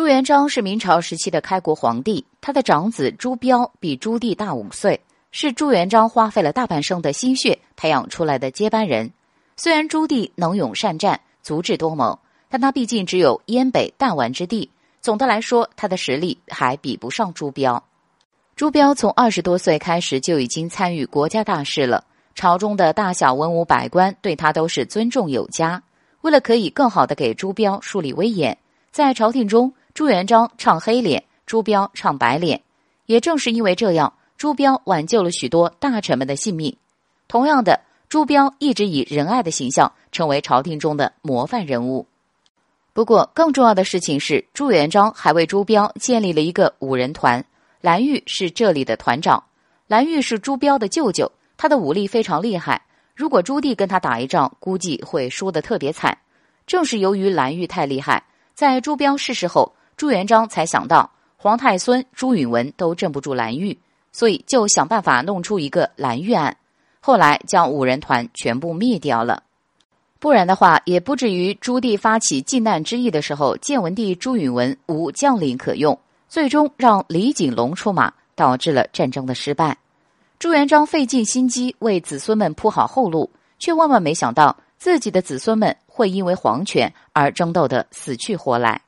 朱元璋是明朝时期的开国皇帝，他的长子朱标比朱棣大五岁，是朱元璋花费了大半生的心血培养出来的接班人。虽然朱棣能勇善战，足智多谋，但他毕竟只有燕北弹丸之地，总的来说，他的实力还比不上朱标。朱标从二十多岁开始就已经参与国家大事了，朝中的大小文武百官对他都是尊重有加。为了可以更好的给朱标树立威严，在朝廷中。朱元璋唱黑脸，朱标唱白脸。也正是因为这样，朱标挽救了许多大臣们的性命。同样的，朱标一直以仁爱的形象成为朝廷中的模范人物。不过，更重要的事情是，朱元璋还为朱标建立了一个五人团，蓝玉是这里的团长。蓝玉是朱标的舅舅，他的武力非常厉害。如果朱棣跟他打一仗，估计会输得特别惨。正是由于蓝玉太厉害，在朱标逝世后。朱元璋才想到皇太孙朱允文都镇不住蓝玉，所以就想办法弄出一个蓝玉案。后来将五人团全部灭掉了，不然的话也不至于朱棣发起靖难之役的时候，建文帝朱允文无将领可用，最终让李景龙出马，导致了战争的失败。朱元璋费尽心机为子孙们铺好后路，却万万没想到自己的子孙们会因为皇权而争斗得死去活来。